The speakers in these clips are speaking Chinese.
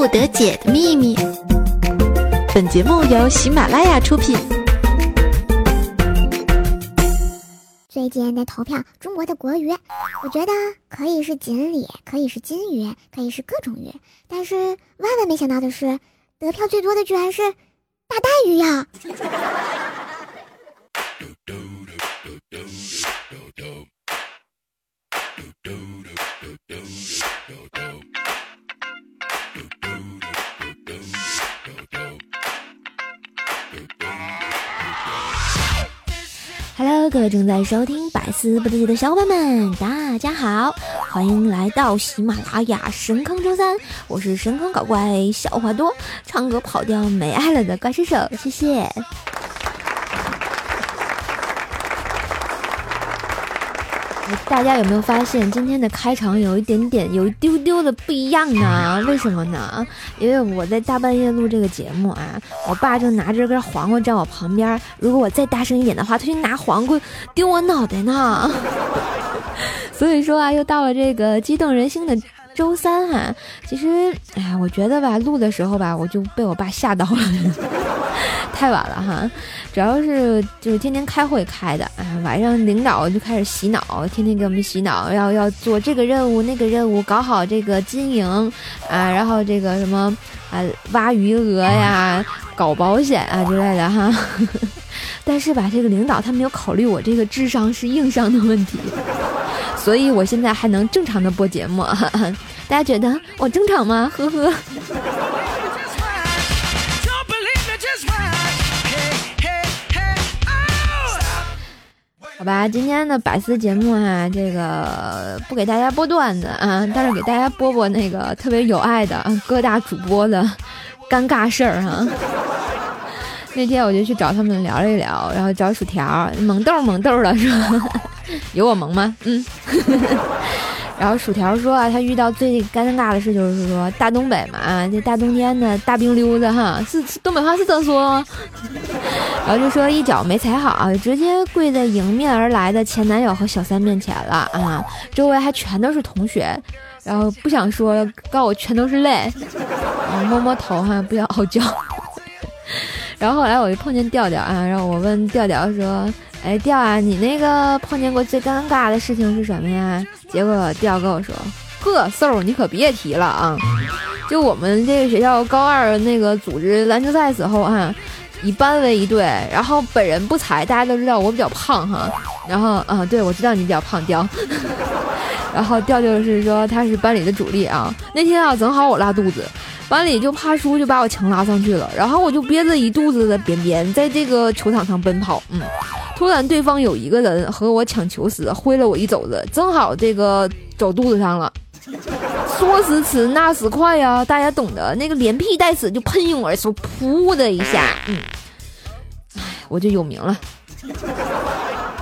不得解的秘密。本节目由喜马拉雅出品。最近在投票中国的国鱼，我觉得可以是锦鲤，可以是金鱼，可以是各种鱼，但是万万没想到的是，得票最多的居然是大带鱼呀！Hello，各位正在收听百思不得解的小伙伴们，大家好，欢迎来到喜马拉雅神坑周三，我是神坑搞怪笑话多，唱歌跑调没爱了的怪兽手，谢谢。大家有没有发现今天的开场有一点点、有一丢丢的不一样呢？为什么呢？因为我在大半夜录这个节目啊，我爸正拿着根黄瓜站我旁边，如果我再大声一点的话，他就拿黄瓜丢我脑袋呢。所以说啊，又到了这个激动人心的周三哈。其实，哎呀，我觉得吧，录的时候吧，我就被我爸吓到了，太晚了哈。主要是就是天天开会开的啊，晚上领导就开始洗脑，天天给我们洗脑，要要做这个任务那个任务，搞好这个经营啊，然后这个什么啊挖余额呀，搞保险啊之类的哈。但是吧，这个领导他没有考虑我这个智商是硬伤的问题，所以我现在还能正常的播节目，大家觉得我正常吗？呵呵。好吧，今天的百思节目哈，这个不给大家播段子啊，但是给大家播播那个特别有爱的各大主播的尴尬事儿哈。那天我就去找他们聊了一聊，然后找薯条萌豆萌豆的说，有我萌吗？嗯。然后薯条说啊，他遇到最尴尬的事就是说，大东北嘛，这大冬天的大冰溜子哈，是东北话是这么说。然后就说一脚没踩好，直接跪在迎面而来的前男友和小三面前了啊！周围还全都是同学，然后不想说了，告我全都是泪。啊摸摸头哈，不要傲娇。然后后来我就碰见调调啊，然后我问调调说。哎，调啊，你那个碰见过最尴尬的事情是什么呀？结果调跟我说：“呵，瘦，你可别提了啊！就我们这个学校高二那个组织篮球赛时候啊，以班为一队，然后本人不才，大家都知道我比较胖哈。然后啊，对，我知道你比较胖，调。然后调就是说他是班里的主力啊。那天啊，正好我拉肚子，班里就怕输，就把我强拉上去了。然后我就憋着一肚子的便便，在这个球场上奔跑，嗯。”突然，对方有一个人和我抢球时挥了我一肘子，正好这个肘肚子上了。说时迟，那时快呀，大家懂得，那个连屁带屎就喷涌而出，噗的一下，嗯，哎，我就有名了。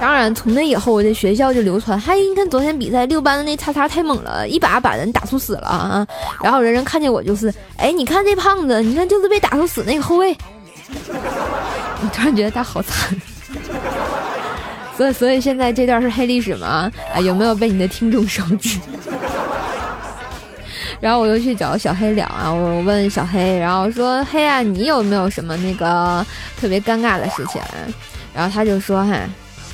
当然，从那以后，我在学校就流传，嗨，你看昨天比赛六班的那叉叉太猛了，一把把人打出屎了啊！然后人人看见我就是，哎，你看这胖子，你看就是被打出屎那个后卫。我突然觉得他好惨。所以，所以现在这段是黑历史吗？啊，有没有被你的听众熟知？然后我又去找小黑聊啊，我问小黑，然后说黑啊，你有没有什么那个特别尴尬的事情？然后他就说哈，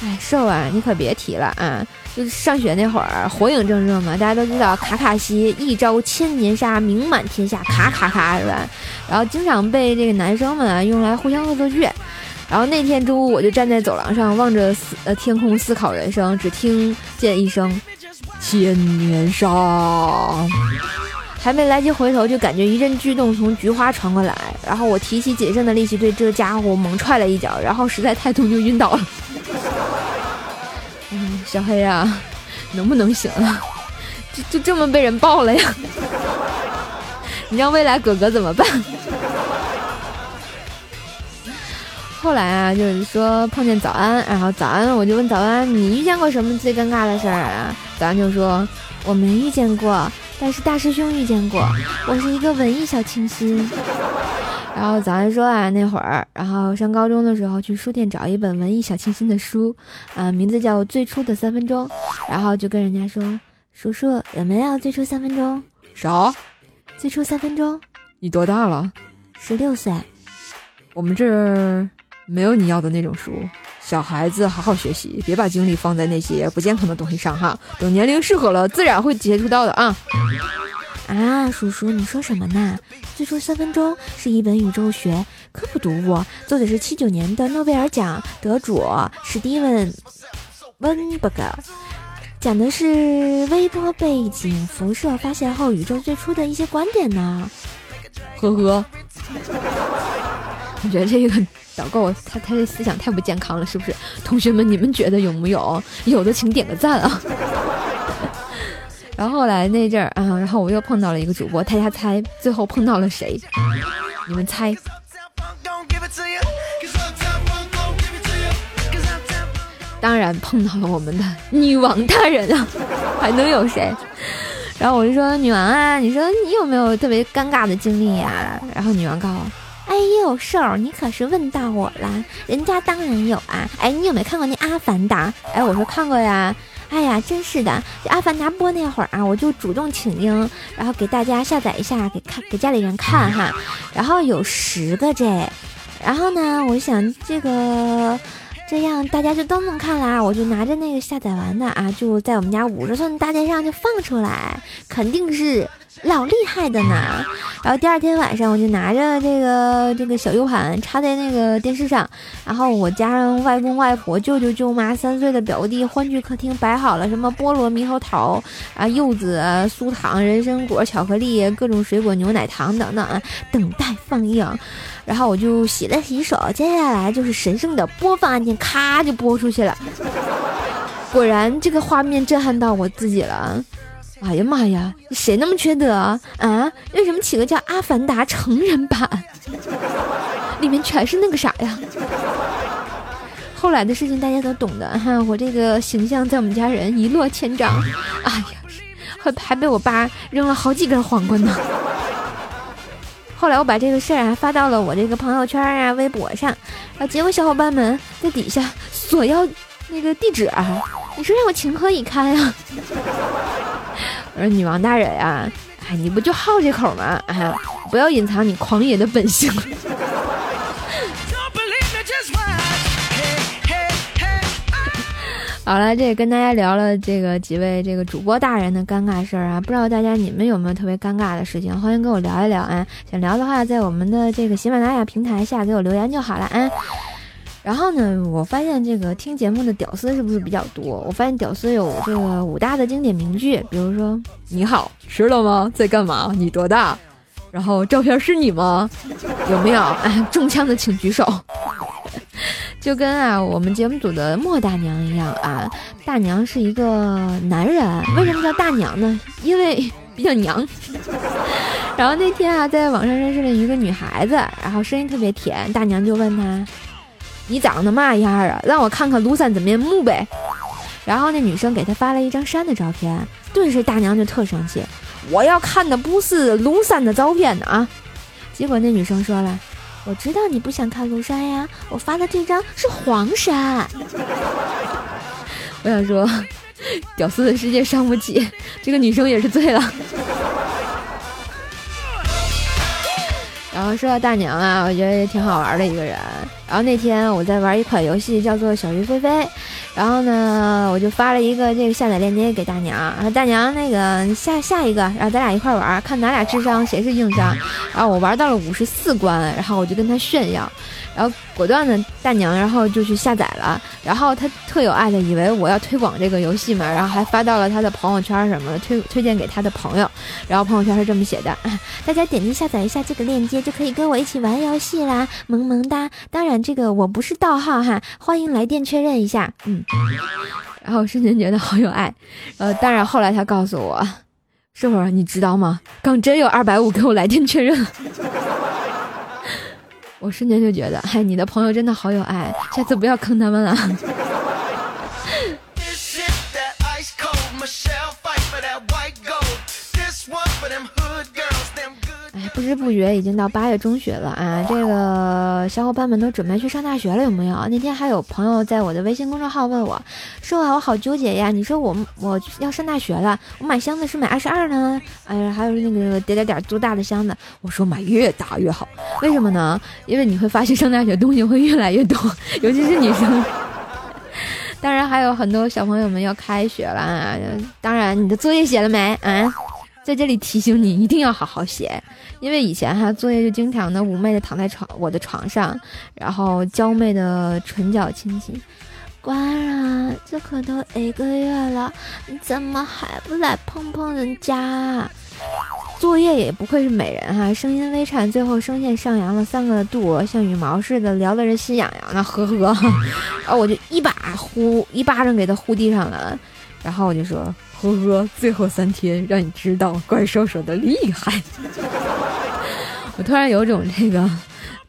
哎，瘦啊，你可别提了啊，就是上学那会儿火影正热嘛，大家都知道卡卡西一招千年杀，名满天下，卡卡卡是吧？然后经常被这个男生们啊用来互相恶作剧。然后那天中午，我就站在走廊上望着思呃天空思考人生，只听见一声“千年杀”，还没来及回头，就感觉一阵剧动从菊花传过来。然后我提起仅剩的力气对这家伙猛踹了一脚，然后实在太痛就晕倒了。嗯，小黑啊，能不能行啊？就就这么被人抱了呀？你让未来哥哥怎么办？后来啊，就是说碰见早安，然后早安，我就问早安，你遇见过什么最尴尬的事儿啊？早安就说我没遇见过，但是大师兄遇见过。我是一个文艺小清新。然后早安说啊，那会儿，然后上高中的时候去书店找一本文艺小清新的书，啊，名字叫《最初的三分钟》，然后就跟人家说，叔叔有没有最初三分钟？啥？最初三分钟？你多大了？十六岁。我们这儿没有你要的那种书。小孩子好好学习，别把精力放在那些不健康的东西上哈。等年龄适合了，自然会接触到的啊。啊，叔叔，你说什么呢？最初三分钟是一本宇宙学科普读物，作者是七九年的诺贝尔奖得主史蒂文温伯格，讲的是微波背景辐射发现后宇宙最初的一些观点呢。呵呵，我觉得这个导购他他这思想太不健康了，是不是？同学们，你们觉得有木有？有的请点个赞啊。然后后来那阵儿啊，然后我又碰到了一个主播，大家猜最后碰到了谁？你们猜？当然碰到了我们的女王大人啊，还能有谁？然后我就说女王啊，你说你有没有特别尴尬的经历呀？然后女王告诉我，哎呦，瘦儿，你可是问到我了，人家当然有啊。哎，你有没有看过那《阿凡达》？哎，我说看过呀。哎呀，真是的！《阿凡达》播那会儿啊，我就主动请缨，然后给大家下载一下，给看给家里人看哈。然后有十个这，然后呢，我想这个这样大家就都能看啦，我就拿着那个下载完的啊，就在我们家五十寸大电视上就放出来，肯定是。老厉害的呢，然后第二天晚上我就拿着这个这个小 U 盘插在那个电视上，然后我加上外公外婆、舅舅舅妈、三岁的表弟，欢聚客厅摆好了什么菠萝、猕猴桃啊、柚子、酥糖、人参果、巧克力、各种水果、牛奶糖等等，等待放映。然后我就洗了洗手，接下来就是神圣的播放按键，咔就播出去了。果然，这个画面震撼到我自己了。哎呀妈呀！谁那么缺德啊？啊？为什么起个叫《阿凡达》成人版？里面全是那个啥呀？后来的事情大家都懂的哈。我这个形象在我们家人一落千丈。哎呀，还还被我爸扔了好几根黄瓜呢。后来我把这个事儿啊发到了我这个朋友圈啊、微博上，啊，结果小伙伴们在底下索要那个地址啊，你说让我情何以堪呀？我说女王大人呀，哎，你不就好这口吗？哎，不要隐藏你狂野的本性。好了，这也跟大家聊了这个几位这个主播大人的尴尬事儿啊，不知道大家你们有没有特别尴尬的事情？欢迎跟我聊一聊啊！想聊的话，在我们的这个喜马拉雅平台下给我留言就好了啊。然后呢，我发现这个听节目的屌丝是不是比较多？我发现屌丝有这个五大的经典名句，比如说“你好，吃了吗？在干嘛？你多大？然后照片是你吗？有没有？哎，中枪的请举手。就跟啊我们节目组的莫大娘一样啊，大娘是一个男人，为什么叫大娘呢？因为比较娘。然后那天啊，在网上认识了一个女孩子，然后声音特别甜，大娘就问她。你长得嘛样啊？让我看看庐山真面目呗。然后那女生给他发了一张山的照片，顿时大娘就特生气，我要看的不是庐山的照片呢啊！结果那女生说了，我知道你不想看庐山呀，我发的这张是黄山。我想说，屌丝的世界伤不起，这个女生也是醉了。然后说到大娘啊，我觉得也挺好玩的一个人。然后那天我在玩一款游戏，叫做《小鱼飞飞》，然后呢，我就发了一个这个下载链接给大娘，然后大娘那个下下一个，然后咱俩一块玩，看咱俩智商谁是硬伤。然后我玩到了五十四关，然后我就跟她炫耀。然后果断的大娘，然后就去下载了。然后她特有爱的，以为我要推广这个游戏嘛，然后还发到了她的朋友圈什么的，推推荐给她的朋友。然后朋友圈是这么写的：大家点击下载一下这个链接，就可以跟我一起玩游戏啦，萌萌哒！当然这个我不是盗号哈，欢迎来电确认一下。嗯。然后瞬间觉得好有爱。呃，当然后来他告诉我，师傅你知道吗？刚真有二百五给我来电确认。我瞬间就觉得，哎，你的朋友真的好有爱，下次不要坑他们了。不知不觉已经到八月中旬了啊！这个小伙伴们都准备去上大学了，有没有？那天还有朋友在我的微信公众号问我，说啊，我好纠结呀！你说我我要上大学了，我买箱子是买二十二呢？哎呀，还有那个点点点多大的箱子？我说买越大越好，为什么呢？因为你会发现上大学东西会越来越多，尤其是女生。当然还有很多小朋友们要开学了啊！当然你的作业写了没啊？在这里提醒你，一定要好好写，因为以前哈作业就经常的妩媚的躺在床我的床上，然后娇媚的唇角亲亲。官人，这可都一个月了，你怎么还不来碰碰人家？作业也不愧是美人哈，声音微颤，最后声线上扬了三个度，像羽毛似的撩得人心痒痒的，呵呵。然 后我就一把呼一巴掌给他呼地上了，然后我就说。呵呵，最后三天让你知道怪兽手的厉害。我突然有种这个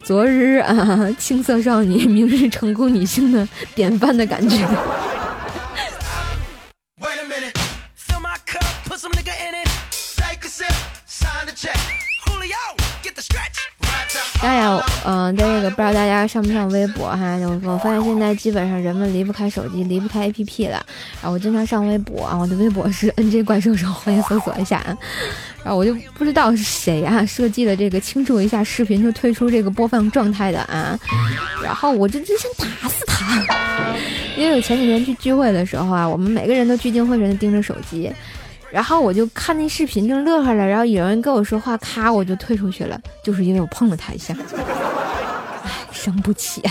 昨日啊青涩少女，明日成功女性的典范的感觉。当然，嗯，在这个不知道大家上不上微博哈，我我发现现在基本上人们离不开手机，离不开 APP 了。然后我经常上微博啊，我的微博是 NJ 怪兽手，欢迎搜索一下啊。然后我就不知道是谁啊设计的这个庆祝一下视频就退出这个播放状态的啊。然后我就真想打死他，因为我前几天去聚会的时候啊，我们每个人都聚精会神的盯着手机。然后我就看那视频，正乐呵了。然后有人跟我说话，咔，我就退出去了，就是因为我碰了他一下。唉，伤不起。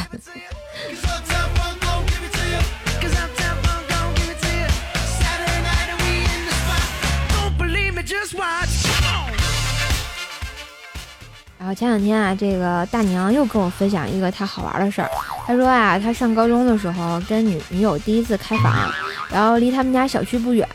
然后前两天啊，这个大娘又跟我分享一个她好玩的事儿。她说啊，她上高中的时候跟女女友第一次开房。然后离他们家小区不远，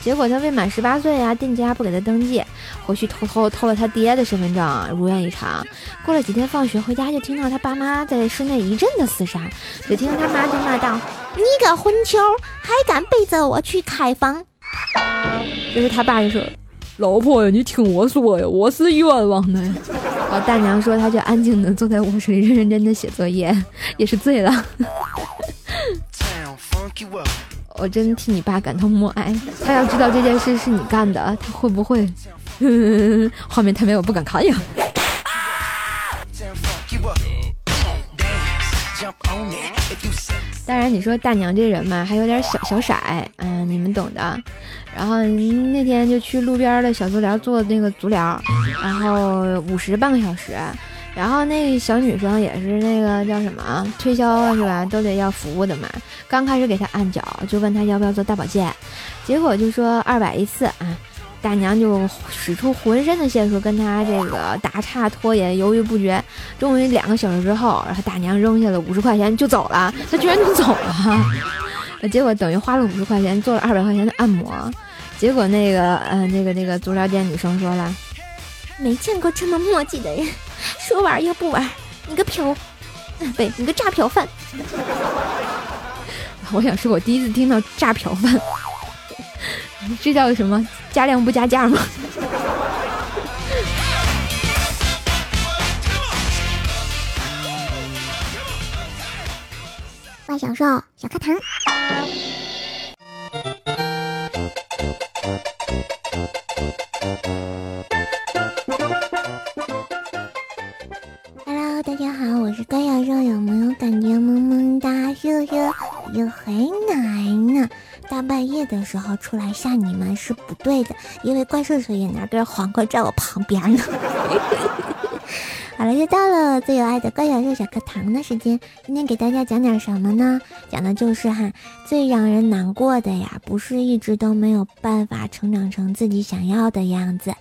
结果他未满十八岁呀，店家不给他登记，回去偷偷偷了他爹的身份证，如愿以偿。过了几天放学回家，就听到他爸妈在室内一阵的厮杀，只听他妈就骂道：“你个混球，还敢背着我去开房！”这是他爸就说：“老婆呀，你听我说呀，我是冤枉的。”然后大娘说，他就安静的坐在卧室里认认真真写作业，也是醉了。我真替你爸感到默哀。他要知道这件事是你干的，他会不会？画面太美，我不敢看呀。当然，你说大娘这人嘛，还有点小小色，嗯，你们懂的。然后那天就去路边的小足疗做那个足疗，然后五十半个小时。然后那小女生也是那个叫什么推销是吧？都得要服务的嘛。刚开始给她按脚，就问她要不要做大保健，结果就说二百一次啊。大娘就使出浑身的解数跟她这个打岔拖延，犹豫不决。终于两个小时之后，然后大娘扔下了五十块钱就走了。她居然就走了，结果等于花了五十块钱做了二百块钱的按摩。结果那个呃那个那个足疗店女生说了，没见过这么墨迹的人。说玩又不玩，你个嫖，对，你个诈嫖犯。我想说，我第一次听到诈嫖犯，这叫什么？加量不加价吗？万小兽小课堂。大家好，我是怪瑶瑶，有没有感觉萌萌哒、肉肉又很奶呢？大半夜的时候出来吓你们是不对的，因为怪兽兽也拿根黄瓜在我旁边呢。好了，又到了最有爱的怪小兽小课堂的时间，今天给大家讲点什么呢？讲的就是哈，最让人难过的呀，不是一直都没有办法成长成自己想要的样子，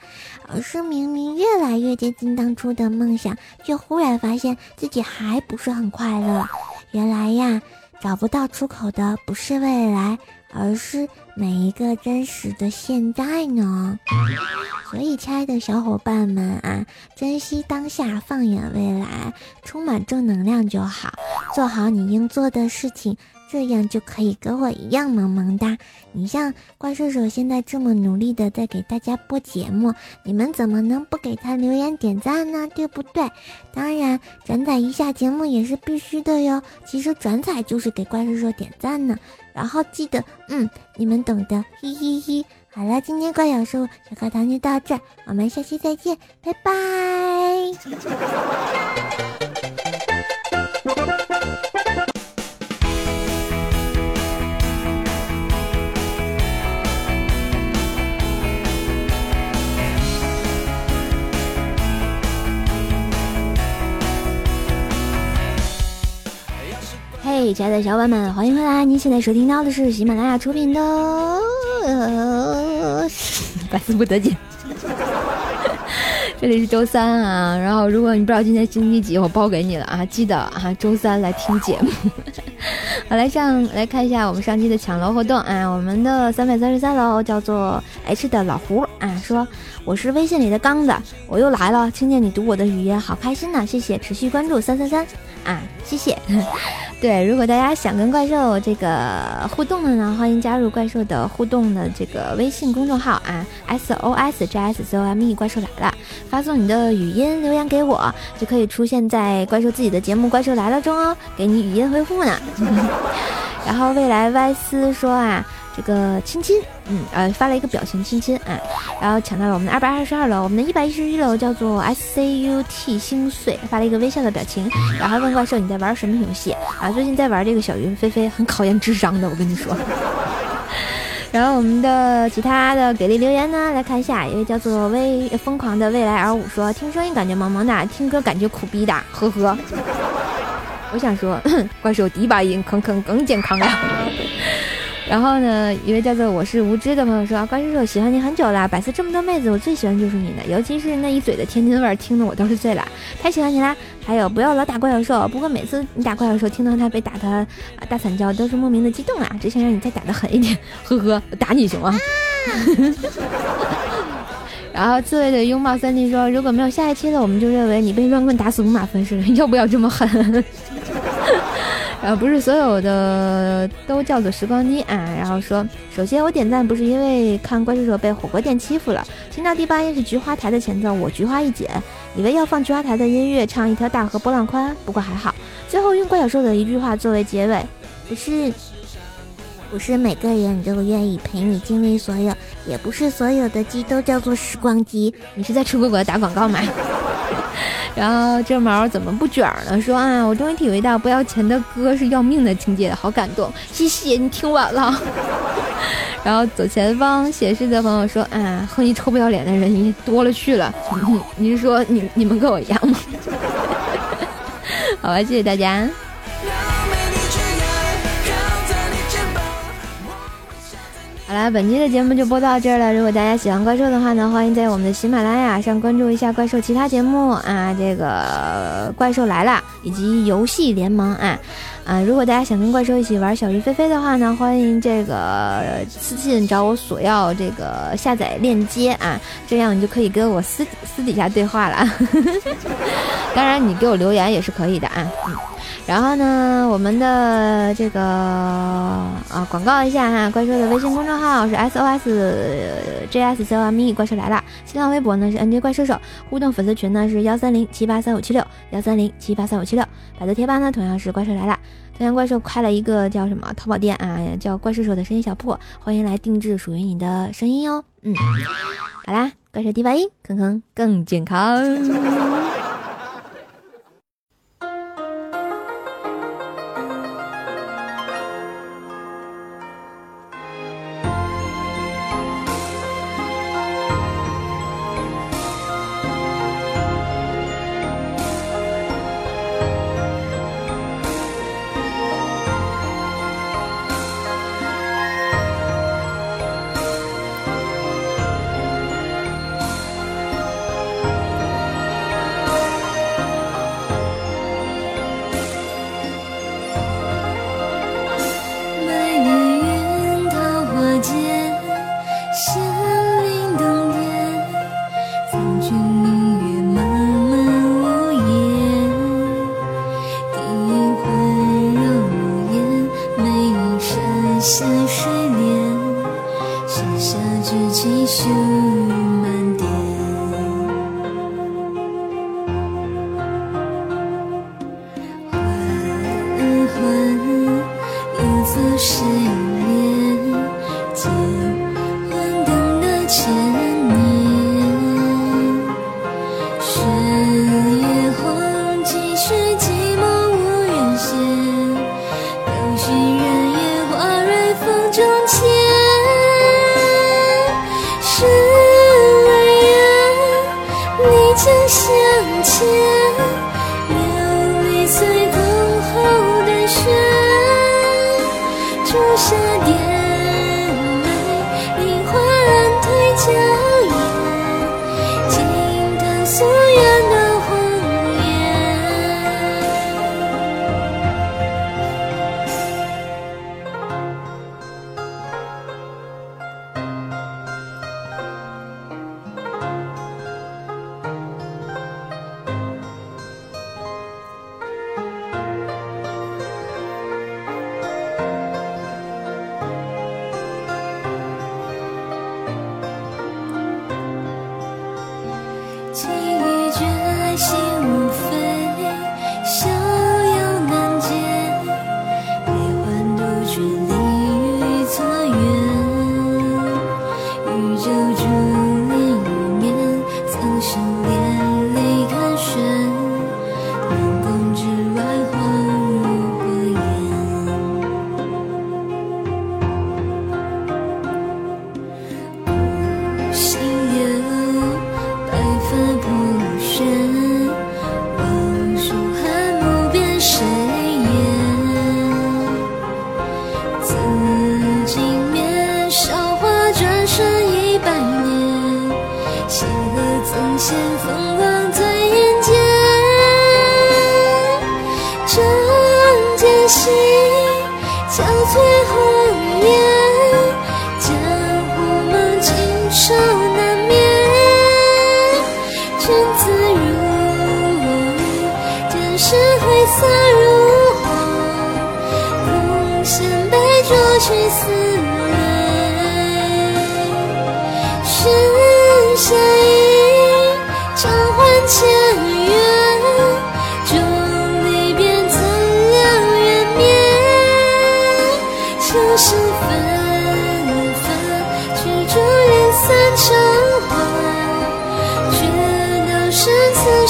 而是明明越来越接近当初的梦想，却忽然发现自己还不是很快乐。原来呀。找不到出口的不是未来，而是每一个真实的现在呢。所以，亲爱的小伙伴们啊，珍惜当下，放眼未来，充满正能量就好，做好你应做的事情。这样就可以跟我一样萌萌哒。你像怪兽手现在这么努力的在给大家播节目，你们怎么能不给他留言点赞呢？对不对？当然，转载一下节目也是必须的哟。其实转载就是给怪兽手点赞呢。然后记得，嗯，你们懂的，嘿嘿嘿。好了，今天怪小兽小课堂就到这，我们下期再见，拜拜。亲爱的小伙伴们，欢迎回来！您现在收听到的是喜马拉雅出品的《百思不得解》。这里是周三啊，然后如果你不知道今天星期几，我包给你了啊，记得啊，周三来听节目。好，来上来看一下我们上期的抢楼活动啊，我们的三百三十三楼叫做 H 的老胡啊，说我是微信里的刚子，我又来了，听见你读我的语音，好开心呐，谢谢，持续关注三三三啊，谢谢。对，如果大家想跟怪兽这个互动的呢，欢迎加入怪兽的互动的这个微信公众号啊，S O S J S C O M E，怪兽来了，发送你的语音留言给我，就可以出现在怪兽自己的节目《怪兽来了》中哦，给你语音回复呢。然后未来 Y 思说啊。这个亲亲，嗯，呃，发了一个表情亲亲啊，然后抢到了我们的二百二十二楼，我们的一百一十一楼叫做 S C U T 心碎，发了一个微笑的表情，然后问怪兽你在玩什么游戏啊？最近在玩这个小云飞飞，很考验智商的，我跟你说。然后我们的其他的给力留言呢，来看一下，一位叫做微疯狂的未来 R 五说，听声音感觉萌萌的，听歌感觉苦逼的，呵呵。我想说，怪兽低八音，坑坑更健康啊。然后呢，一位叫做我是无知的朋友说：“关叔叔喜欢你很久了，百思这么多妹子，我最喜欢就是你的，尤其是那一嘴的天津味，听得我都是醉了，太喜欢你啦！还有不要老打怪兽，不过每次你打怪兽兽，听到他被打的啊大惨叫，都是莫名的激动啊！只想让你再打的狠一点，呵呵，打你行吗？”然后刺猬的拥抱三弟说：“如果没有下一期了，我们就认为你被乱棍打死五马分尸了，要不要这么狠？”呃不是所有的都叫做时光机啊。然后说，首先我点赞不是因为看怪兽手被火锅店欺负了，听到第八音是菊花台的前奏，我菊花一紧，以为要放菊花台的音乐唱一条大河波浪宽，不过还好。最后用怪小兽的一句话作为结尾，不是，不是每个人都愿意陪你经历所有，也不是所有的鸡都叫做时光机。你是在吃果果打广告吗？然后这毛怎么不卷呢？说啊，我终于体会到不要钱的歌是要命的境界，好感动，谢谢你听完了。然后左前方显示的朋友说啊，和你臭不要脸的人你多了去了。你是说你你们跟我一样吗？好吧，谢谢大家。好啦，本期的节目就播到这儿了。如果大家喜欢怪兽的话呢，欢迎在我们的喜马拉雅上关注一下怪兽其他节目啊，这个怪兽来了以及游戏联盟啊啊！如果大家想跟怪兽一起玩小鱼飞飞的话呢，欢迎这个私信找我索要这个下载链接啊，这样你就可以跟我私私底下对话了。当然，你给我留言也是可以的啊。嗯。然后呢，我们的这个啊，广告一下哈，怪兽的微信公众号是 S O S J S C O M E，怪兽来了。新浪微博呢是 N J 怪兽手，互动粉丝群呢是幺三零七八三五七六幺三零七八三五七六。百度贴吧呢同样是怪兽来了。昨天怪兽开了一个叫什么淘宝店啊，叫怪兽手的声音小铺，欢迎来定制属于你的声音哦。嗯，好啦，怪兽第八音，坑坑更健康。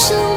show